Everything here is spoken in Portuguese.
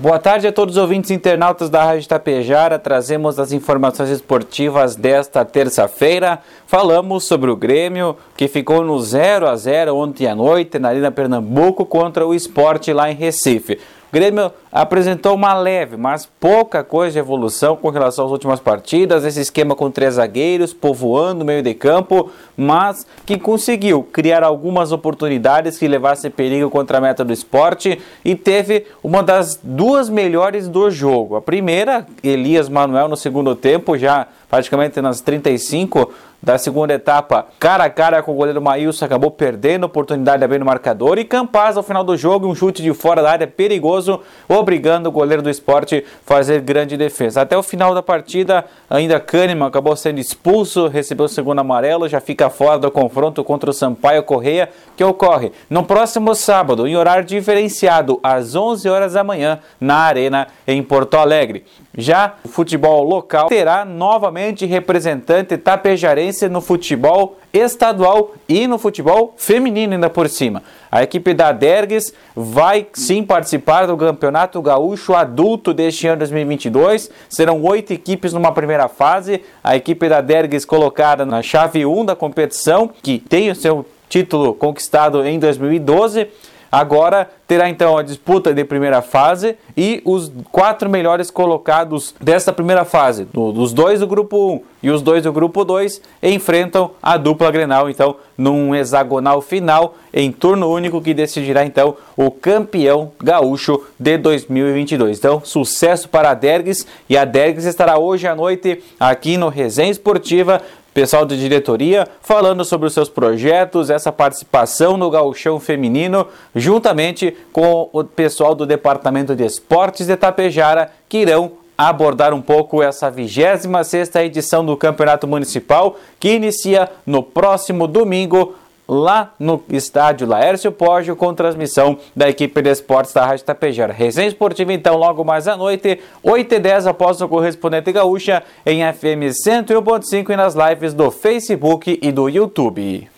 Boa tarde a todos os ouvintes internautas da Rádio Tapejara. Trazemos as informações esportivas desta terça-feira. Falamos sobre o Grêmio, que ficou no 0 a 0 ontem à noite na Arena Pernambuco contra o Esporte lá em Recife. O Grêmio apresentou uma leve, mas pouca coisa de evolução com relação às últimas partidas. Esse esquema com três zagueiros, povoando o meio de campo, mas que conseguiu criar algumas oportunidades que levassem perigo contra a meta do esporte e teve uma das duas melhores do jogo. A primeira, Elias Manuel no segundo tempo, já praticamente nas 35 da segunda etapa, cara a cara com o goleiro Maílson, acabou perdendo a oportunidade de abrir no marcador. E Campaz, ao final do jogo, um chute de fora da área perigoso, obrigando o goleiro do esporte a fazer grande defesa. Até o final da partida, ainda Kahneman acabou sendo expulso, recebeu o segundo amarelo, já fica fora do confronto contra o Sampaio Correia, que ocorre no próximo sábado, em horário diferenciado, às 11 horas da manhã, na Arena, em Porto Alegre. Já o futebol local terá novamente representante tapejarense no futebol estadual e no futebol feminino ainda por cima. A equipe da Dergues vai sim participar do Campeonato Gaúcho Adulto deste ano 2022. Serão oito equipes numa primeira fase. A equipe da Dergues colocada na chave 1 da competição, que tem o seu título conquistado em 2012 Agora terá então a disputa de primeira fase e os quatro melhores colocados desta primeira fase, do, dos dois do grupo 1 e os dois do grupo 2, enfrentam a dupla Grenal, então, num hexagonal final, em turno único, que decidirá então o campeão gaúcho de 2022. Então, sucesso para a Dergues e a Dergues estará hoje à noite aqui no Resenha Esportiva pessoal de diretoria falando sobre os seus projetos, essa participação no gauchão feminino, juntamente com o pessoal do Departamento de Esportes de Tapejara, que irão abordar um pouco essa 26ª edição do Campeonato Municipal, que inicia no próximo domingo, lá no estádio Laércio Poggio com transmissão da equipe de esportes da Rádio Tapejara. Resenha esportiva então logo mais à noite, 8 e 10 após o correspondente gaúcha em FM 101.5 e nas lives do Facebook e do YouTube.